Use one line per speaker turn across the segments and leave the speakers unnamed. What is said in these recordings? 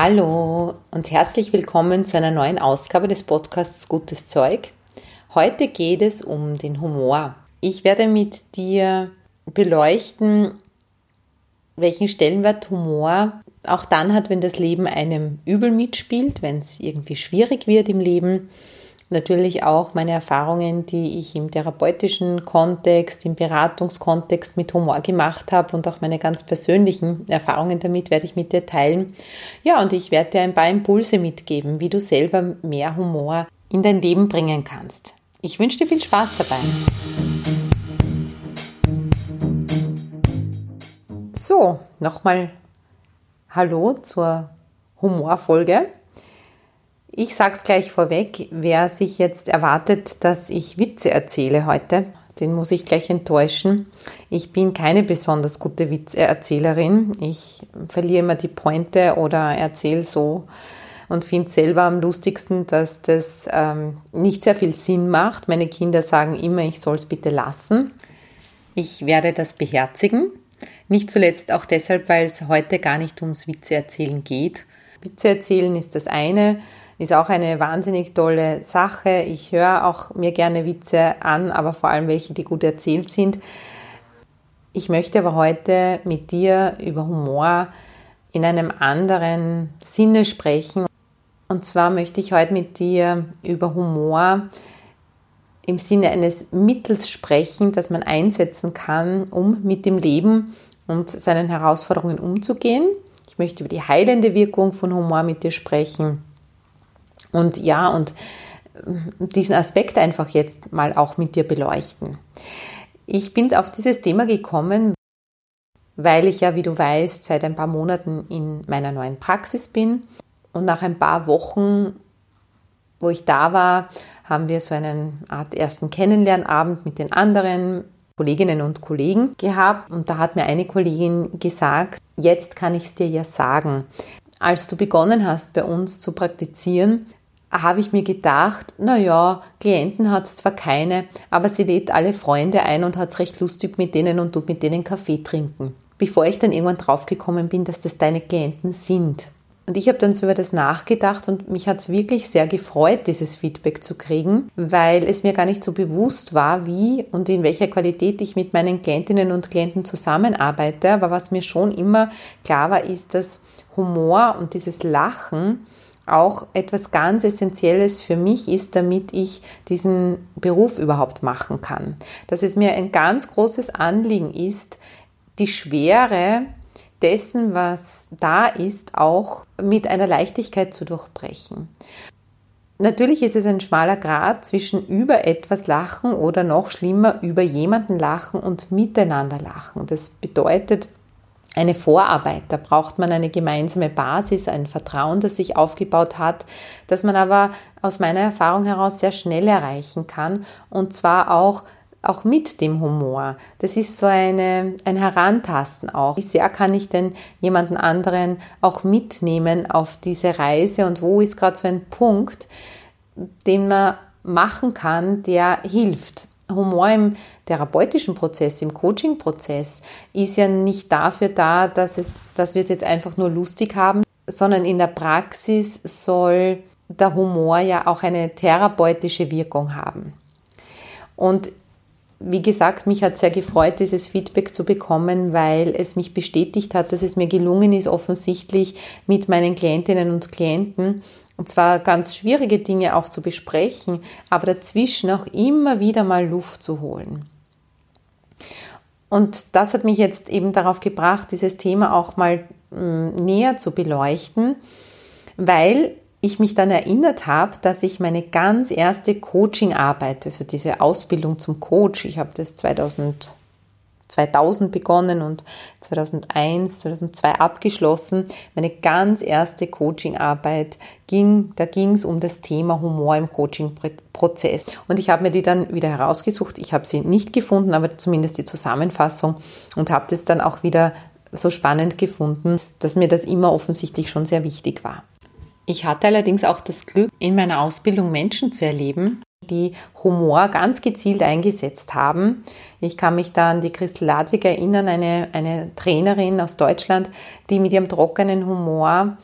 Hallo und herzlich willkommen zu einer neuen Ausgabe des Podcasts Gutes Zeug. Heute geht es um den Humor. Ich werde mit dir beleuchten, welchen Stellenwert Humor auch dann hat, wenn das Leben einem übel mitspielt, wenn es irgendwie schwierig wird im Leben. Natürlich auch meine Erfahrungen, die ich im therapeutischen Kontext, im Beratungskontext mit Humor gemacht habe und auch meine ganz persönlichen Erfahrungen damit werde ich mit dir teilen. Ja, und ich werde dir ein paar Impulse mitgeben, wie du selber mehr Humor in dein Leben bringen kannst. Ich wünsche dir viel Spaß dabei. So, nochmal Hallo zur Humorfolge. Ich sage es gleich vorweg, wer sich jetzt erwartet, dass ich Witze erzähle heute, den muss ich gleich enttäuschen. Ich bin keine besonders gute Witzeerzählerin. Ich verliere immer die Pointe oder erzähle so und finde selber am lustigsten, dass das ähm, nicht sehr viel Sinn macht. Meine Kinder sagen immer, ich soll es bitte lassen. Ich werde das beherzigen. Nicht zuletzt auch deshalb, weil es heute gar nicht ums Witze erzählen geht. Witze erzählen ist das eine, ist auch eine wahnsinnig tolle Sache. Ich höre auch mir gerne Witze an, aber vor allem welche, die gut erzählt sind. Ich möchte aber heute mit dir über Humor in einem anderen Sinne sprechen. Und zwar möchte ich heute mit dir über Humor im Sinne eines Mittels sprechen, das man einsetzen kann, um mit dem Leben und seinen Herausforderungen umzugehen. Ich möchte über die heilende Wirkung von Humor mit dir sprechen. Und ja, und diesen Aspekt einfach jetzt mal auch mit dir beleuchten. Ich bin auf dieses Thema gekommen, weil ich ja, wie du weißt, seit ein paar Monaten in meiner neuen Praxis bin. Und nach ein paar Wochen, wo ich da war, haben wir so einen Art ersten Kennenlernabend mit den anderen Kolleginnen und Kollegen gehabt und da hat mir eine Kollegin gesagt, jetzt kann ich es dir ja sagen. Als du begonnen hast, bei uns zu praktizieren, habe ich mir gedacht, naja, Klienten hat es zwar keine, aber sie lädt alle Freunde ein und hat es recht lustig mit denen und tut mit denen Kaffee trinken. Bevor ich dann irgendwann draufgekommen bin, dass das deine Klienten sind. Und ich habe dann so über das nachgedacht und mich hat es wirklich sehr gefreut, dieses Feedback zu kriegen, weil es mir gar nicht so bewusst war, wie und in welcher Qualität ich mit meinen Klientinnen und Klienten zusammenarbeite. Aber was mir schon immer klar war, ist, dass Humor und dieses Lachen auch etwas ganz Essentielles für mich ist, damit ich diesen Beruf überhaupt machen kann. Dass es mir ein ganz großes Anliegen ist, die Schwere dessen, was da ist, auch mit einer Leichtigkeit zu durchbrechen. Natürlich ist es ein schmaler Grad zwischen über etwas lachen oder noch schlimmer über jemanden lachen und miteinander lachen. Das bedeutet eine Vorarbeit. Da braucht man eine gemeinsame Basis, ein Vertrauen, das sich aufgebaut hat, das man aber aus meiner Erfahrung heraus sehr schnell erreichen kann und zwar auch auch mit dem Humor. Das ist so eine, ein Herantasten auch. Wie sehr kann ich denn jemanden anderen auch mitnehmen auf diese Reise und wo ist gerade so ein Punkt, den man machen kann, der hilft. Humor im therapeutischen Prozess, im Coaching-Prozess ist ja nicht dafür da, dass, es, dass wir es jetzt einfach nur lustig haben, sondern in der Praxis soll der Humor ja auch eine therapeutische Wirkung haben. Und wie gesagt, mich hat sehr gefreut, dieses Feedback zu bekommen, weil es mich bestätigt hat, dass es mir gelungen ist, offensichtlich mit meinen Klientinnen und Klienten und zwar ganz schwierige Dinge auch zu besprechen, aber dazwischen auch immer wieder mal Luft zu holen. Und das hat mich jetzt eben darauf gebracht, dieses Thema auch mal mm, näher zu beleuchten, weil ich mich dann erinnert habe, dass ich meine ganz erste Coaching-Arbeit, also diese Ausbildung zum Coach, ich habe das 2008 2000 begonnen und 2001, 2002 abgeschlossen. Meine ganz erste Coachingarbeit ging, da ging es um das Thema Humor im Coaching-Prozess. Und ich habe mir die dann wieder herausgesucht. Ich habe sie nicht gefunden, aber zumindest die Zusammenfassung und habe das dann auch wieder so spannend gefunden, dass mir das immer offensichtlich schon sehr wichtig war. Ich hatte allerdings auch das Glück, in meiner Ausbildung Menschen zu erleben, die Humor ganz gezielt eingesetzt haben. Ich kann mich da an die Christel Ladwig erinnern, eine, eine Trainerin aus Deutschland, die mit ihrem trockenen Humor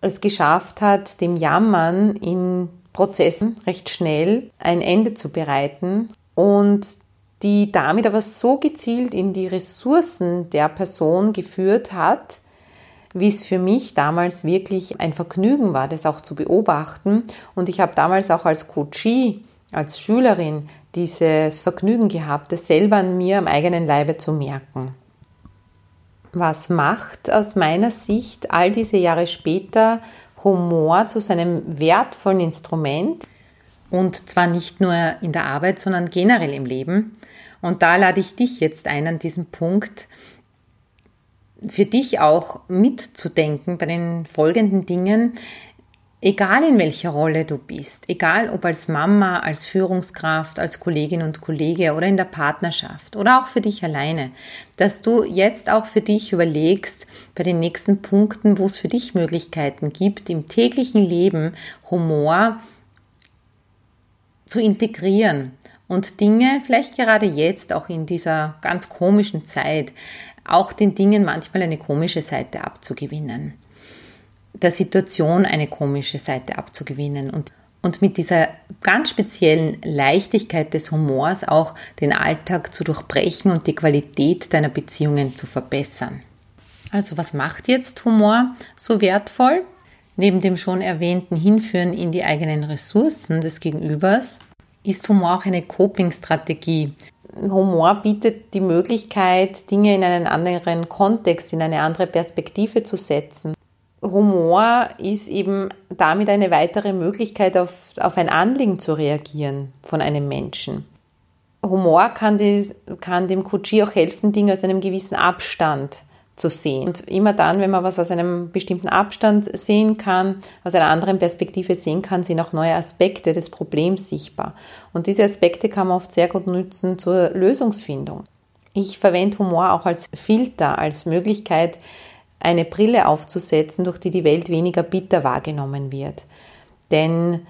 es geschafft hat, dem Jammern in Prozessen recht schnell ein Ende zu bereiten und die damit aber so gezielt in die Ressourcen der Person geführt hat, wie es für mich damals wirklich ein Vergnügen war, das auch zu beobachten. Und ich habe damals auch als Coachie, als Schülerin dieses Vergnügen gehabt, das selber an mir am eigenen Leibe zu merken. Was macht aus meiner Sicht all diese Jahre später Humor zu seinem wertvollen Instrument? Und zwar nicht nur in der Arbeit, sondern generell im Leben. Und da lade ich dich jetzt ein an diesem Punkt, für dich auch mitzudenken bei den folgenden Dingen, egal in welcher Rolle du bist, egal ob als Mama, als Führungskraft, als Kollegin und Kollege oder in der Partnerschaft oder auch für dich alleine, dass du jetzt auch für dich überlegst, bei den nächsten Punkten, wo es für dich Möglichkeiten gibt, im täglichen Leben Humor zu integrieren und Dinge, vielleicht gerade jetzt, auch in dieser ganz komischen Zeit, auch den Dingen manchmal eine komische Seite abzugewinnen. Der Situation eine komische Seite abzugewinnen und, und mit dieser ganz speziellen Leichtigkeit des Humors auch den Alltag zu durchbrechen und die Qualität deiner Beziehungen zu verbessern. Also was macht jetzt Humor so wertvoll? Neben dem schon erwähnten Hinführen in die eigenen Ressourcen des Gegenübers ist Humor auch eine Coping-Strategie. Humor bietet die Möglichkeit, Dinge in einen anderen Kontext, in eine andere Perspektive zu setzen. Humor ist eben damit eine weitere Möglichkeit, auf, auf ein Anliegen zu reagieren von einem Menschen. Humor kann, die, kann dem Kutschi auch helfen, Dinge aus einem gewissen Abstand zu sehen. Und immer dann, wenn man was aus einem bestimmten Abstand sehen kann, aus einer anderen Perspektive sehen kann, sind auch neue Aspekte des Problems sichtbar. Und diese Aspekte kann man oft sehr gut nutzen zur Lösungsfindung. Ich verwende Humor auch als Filter, als Möglichkeit, eine Brille aufzusetzen, durch die die Welt weniger bitter wahrgenommen wird. Denn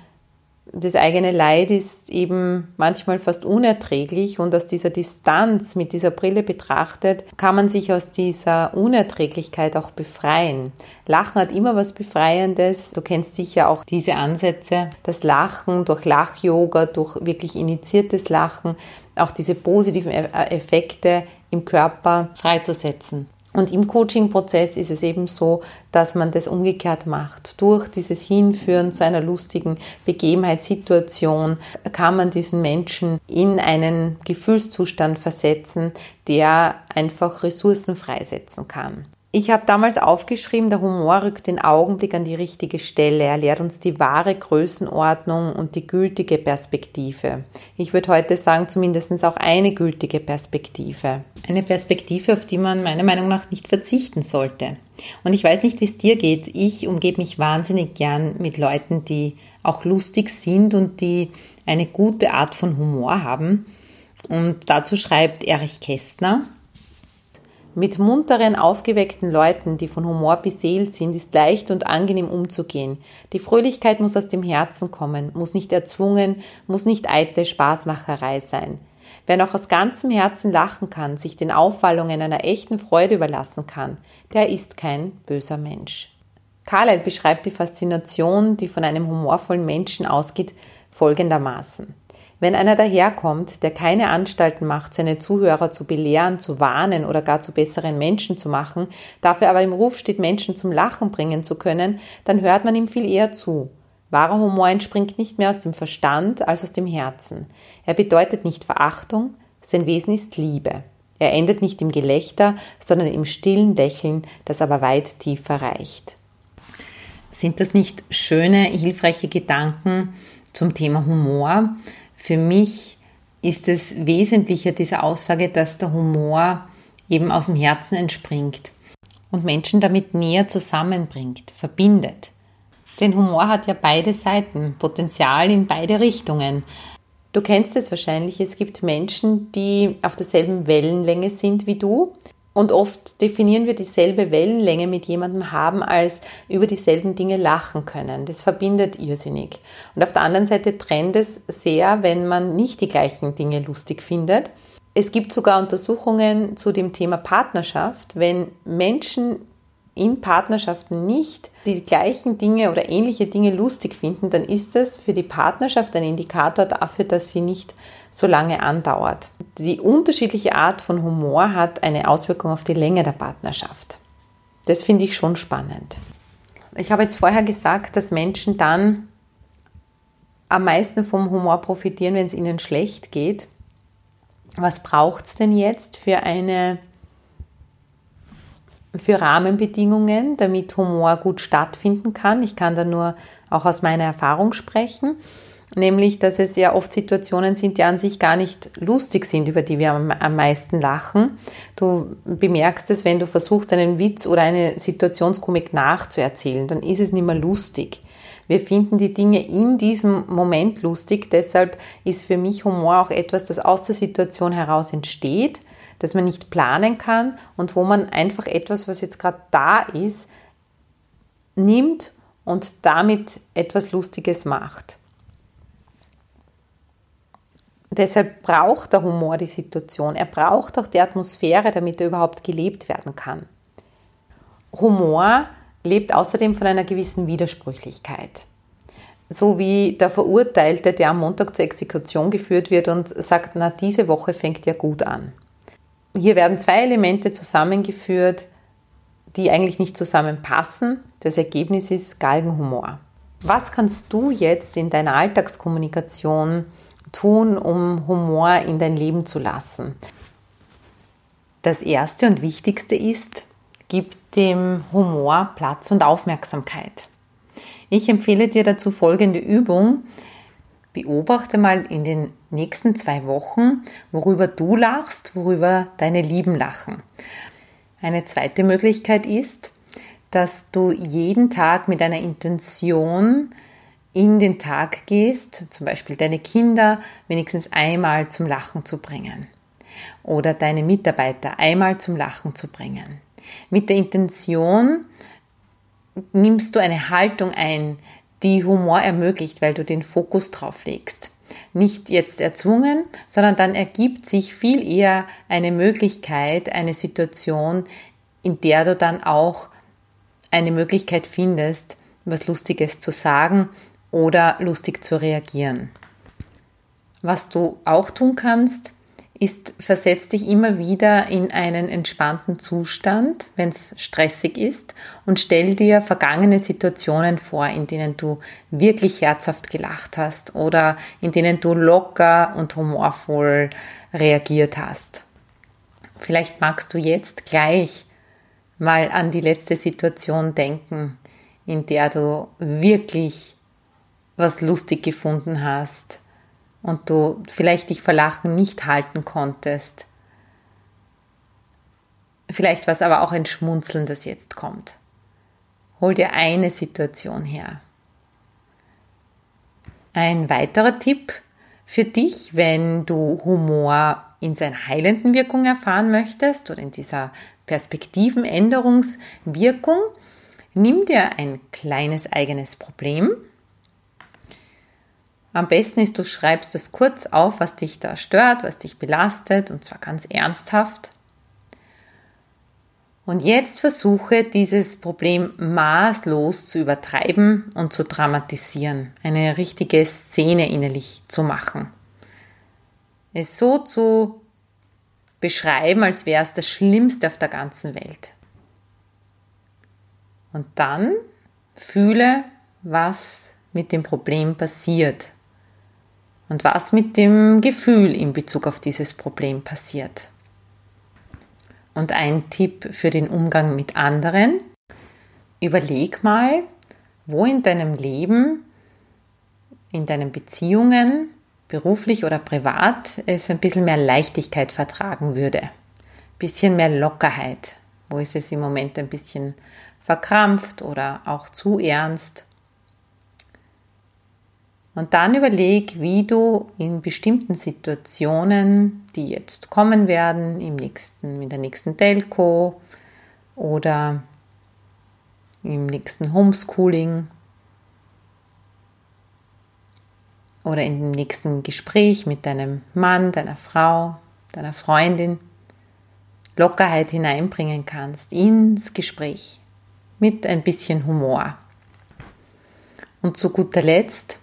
das eigene Leid ist eben manchmal fast unerträglich und aus dieser Distanz mit dieser Brille betrachtet, kann man sich aus dieser Unerträglichkeit auch befreien. Lachen hat immer was Befreiendes. Du kennst sicher auch diese Ansätze, das Lachen durch Lach-Yoga, durch wirklich initiiertes Lachen, auch diese positiven Effekte im Körper freizusetzen. Und im Coaching-Prozess ist es eben so, dass man das umgekehrt macht. Durch dieses Hinführen zu einer lustigen Begebenheitssituation kann man diesen Menschen in einen Gefühlszustand versetzen, der einfach Ressourcen freisetzen kann. Ich habe damals aufgeschrieben, der Humor rückt den Augenblick an die richtige Stelle. Er lehrt uns die wahre Größenordnung und die gültige Perspektive. Ich würde heute sagen, zumindest auch eine gültige Perspektive. Eine Perspektive, auf die man meiner Meinung nach nicht verzichten sollte. Und ich weiß nicht, wie es dir geht. Ich umgebe mich wahnsinnig gern mit Leuten, die auch lustig sind und die eine gute Art von Humor haben. Und dazu schreibt Erich Kästner, mit munteren, aufgeweckten Leuten, die von Humor beseelt sind, ist leicht und angenehm umzugehen. Die Fröhlichkeit muss aus dem Herzen kommen, muss nicht erzwungen, muss nicht eitle Spaßmacherei sein. Wer noch aus ganzem Herzen lachen kann, sich den Aufwallungen einer echten Freude überlassen kann, der ist kein böser Mensch. Carlyle beschreibt die Faszination, die von einem humorvollen Menschen ausgeht, folgendermaßen. Wenn einer daherkommt, der keine Anstalten macht, seine Zuhörer zu belehren, zu warnen oder gar zu besseren Menschen zu machen, dafür aber im Ruf steht, Menschen zum Lachen bringen zu können, dann hört man ihm viel eher zu. Wahrer Humor entspringt nicht mehr aus dem Verstand als aus dem Herzen. Er bedeutet nicht Verachtung, sein Wesen ist Liebe. Er endet nicht im Gelächter, sondern im stillen Lächeln, das aber weit tiefer reicht. Sind das nicht schöne, hilfreiche Gedanken zum Thema Humor? Für mich ist es wesentlicher, diese Aussage, dass der Humor eben aus dem Herzen entspringt und Menschen damit näher zusammenbringt, verbindet. Denn Humor hat ja beide Seiten, Potenzial in beide Richtungen. Du kennst es wahrscheinlich, es gibt Menschen, die auf derselben Wellenlänge sind wie du. Und oft definieren wir dieselbe Wellenlänge mit jemandem haben, als über dieselben Dinge lachen können. Das verbindet irrsinnig. Und auf der anderen Seite trennt es sehr, wenn man nicht die gleichen Dinge lustig findet. Es gibt sogar Untersuchungen zu dem Thema Partnerschaft, wenn Menschen in Partnerschaften nicht die gleichen Dinge oder ähnliche Dinge lustig finden, dann ist das für die Partnerschaft ein Indikator dafür, dass sie nicht so lange andauert. Die unterschiedliche Art von Humor hat eine Auswirkung auf die Länge der Partnerschaft. Das finde ich schon spannend. Ich habe jetzt vorher gesagt, dass Menschen dann am meisten vom Humor profitieren, wenn es ihnen schlecht geht. Was braucht es denn jetzt für eine für Rahmenbedingungen, damit Humor gut stattfinden kann. Ich kann da nur auch aus meiner Erfahrung sprechen, nämlich dass es ja oft Situationen sind, die an sich gar nicht lustig sind, über die wir am, meisten lachen. Du bemerkst es, wenn du versuchst, einen Witz oder eine Situationskomik nachzuerzählen, dann ist es nicht mehr lustig. Wir finden die Dinge in diesem Moment lustig, deshalb ist für mich Humor auch etwas, das aus der Situation heraus entsteht das man nicht planen kann und wo man einfach etwas, was jetzt gerade da ist, nimmt und damit etwas Lustiges macht. Deshalb braucht der Humor die Situation. Er braucht auch die Atmosphäre, damit er überhaupt gelebt werden kann. Humor lebt außerdem von einer gewissen Widersprüchlichkeit. So wie der Verurteilte, der am Montag zur Exekution geführt wird und sagt, na, diese Woche fängt ja gut an. Hier werden zwei Elemente zusammengeführt, die eigentlich nicht zusammenpassen. Das Ergebnis ist Galgenhumor. Was kannst du jetzt in deiner Alltagskommunikation tun, um Humor in dein Leben zu lassen? Das Erste und Wichtigste ist, gib dem Humor Platz und Aufmerksamkeit. Ich empfehle dir dazu folgende Übung. Beobachte mal in den nächsten zwei Wochen, worüber du lachst, worüber deine Lieben lachen. Eine zweite Möglichkeit ist, dass du jeden Tag mit einer Intention in den Tag gehst, zum Beispiel deine Kinder wenigstens einmal zum Lachen zu bringen oder deine Mitarbeiter einmal zum Lachen zu bringen. Mit der Intention nimmst du eine Haltung ein, die Humor ermöglicht, weil du den Fokus drauf legst. Nicht jetzt erzwungen, sondern dann ergibt sich viel eher eine Möglichkeit, eine Situation, in der du dann auch eine Möglichkeit findest, was Lustiges zu sagen oder lustig zu reagieren. Was du auch tun kannst, ist, versetz dich immer wieder in einen entspannten Zustand, wenn es stressig ist, und stell dir vergangene Situationen vor, in denen du wirklich herzhaft gelacht hast oder in denen du locker und humorvoll reagiert hast. Vielleicht magst du jetzt gleich mal an die letzte Situation denken, in der du wirklich was lustig gefunden hast und du vielleicht dich vor Lachen nicht halten konntest. Vielleicht war es aber auch ein Schmunzeln, das jetzt kommt. Hol dir eine Situation her. Ein weiterer Tipp für dich, wenn du Humor in seiner heilenden Wirkung erfahren möchtest oder in dieser Perspektivenänderungswirkung, nimm dir ein kleines eigenes Problem, am besten ist, du schreibst es kurz auf, was dich da stört, was dich belastet, und zwar ganz ernsthaft. Und jetzt versuche dieses Problem maßlos zu übertreiben und zu dramatisieren, eine richtige Szene innerlich zu machen. Es so zu beschreiben, als wäre es das Schlimmste auf der ganzen Welt. Und dann fühle, was mit dem Problem passiert und was mit dem Gefühl in Bezug auf dieses Problem passiert. Und ein Tipp für den Umgang mit anderen. Überleg mal, wo in deinem Leben, in deinen Beziehungen, beruflich oder privat, es ein bisschen mehr Leichtigkeit vertragen würde. bisschen mehr Lockerheit? Wo ist es im Moment ein bisschen verkrampft oder auch zu ernst? Und dann überleg, wie du in bestimmten Situationen, die jetzt kommen werden, im nächsten, in der nächsten Telco oder im nächsten Homeschooling oder im nächsten Gespräch mit deinem Mann, deiner Frau, deiner Freundin, Lockerheit hineinbringen kannst ins Gespräch mit ein bisschen Humor. Und zu guter Letzt,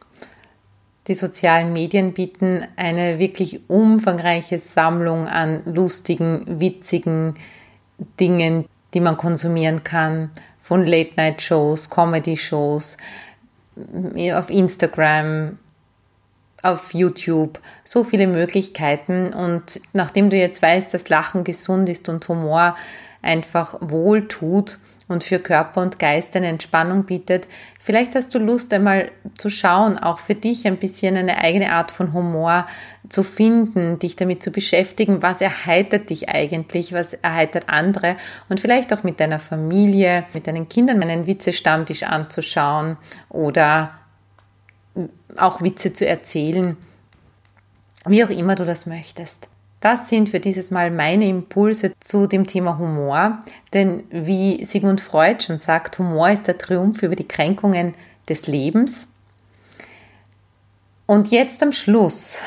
die sozialen Medien bieten eine wirklich umfangreiche Sammlung an lustigen, witzigen Dingen, die man konsumieren kann, von Late-Night-Shows, Comedy-Shows, auf Instagram, auf YouTube, so viele Möglichkeiten. Und nachdem du jetzt weißt, dass Lachen gesund ist und Humor einfach wohl tut, und für Körper und Geist eine Entspannung bietet. Vielleicht hast du Lust einmal zu schauen, auch für dich ein bisschen eine eigene Art von Humor zu finden, dich damit zu beschäftigen, was erheitert dich eigentlich, was erheitert andere und vielleicht auch mit deiner Familie, mit deinen Kindern einen Witzestammtisch anzuschauen oder auch Witze zu erzählen, wie auch immer du das möchtest. Das sind für dieses Mal meine Impulse zu dem Thema Humor, denn wie Sigmund Freud schon sagt, Humor ist der Triumph über die Kränkungen des Lebens. Und jetzt am Schluss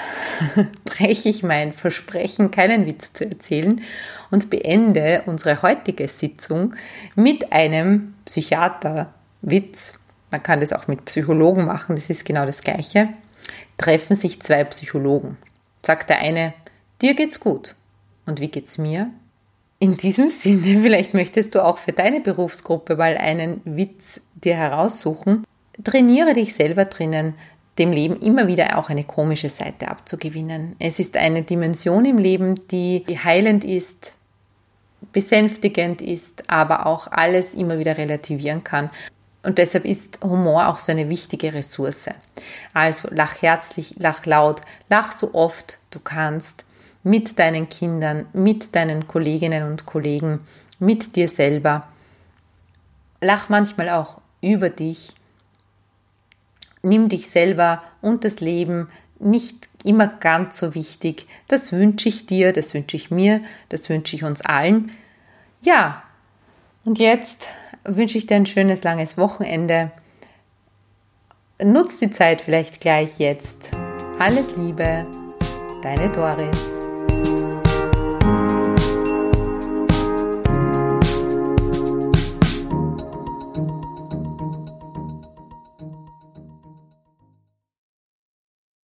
breche ich mein Versprechen, keinen Witz zu erzählen und beende unsere heutige Sitzung mit einem Psychiaterwitz. Man kann das auch mit Psychologen machen, das ist genau das Gleiche. Treffen sich zwei Psychologen. Sagt der eine, Dir geht's gut. Und wie geht's mir? In diesem Sinne, vielleicht möchtest du auch für deine Berufsgruppe mal einen Witz dir heraussuchen. Trainiere dich selber drinnen, dem Leben immer wieder auch eine komische Seite abzugewinnen. Es ist eine Dimension im Leben, die heilend ist, besänftigend ist, aber auch alles immer wieder relativieren kann. Und deshalb ist Humor auch so eine wichtige Ressource. Also lach herzlich, lach laut, lach so oft du kannst mit deinen Kindern, mit deinen Kolleginnen und Kollegen, mit dir selber. Lach manchmal auch über dich. Nimm dich selber und das Leben nicht immer ganz so wichtig. Das wünsche ich dir, das wünsche ich mir, das wünsche ich uns allen. Ja, und jetzt wünsche ich dir ein schönes langes Wochenende. Nutz die Zeit vielleicht gleich jetzt. Alles Liebe, deine Doris.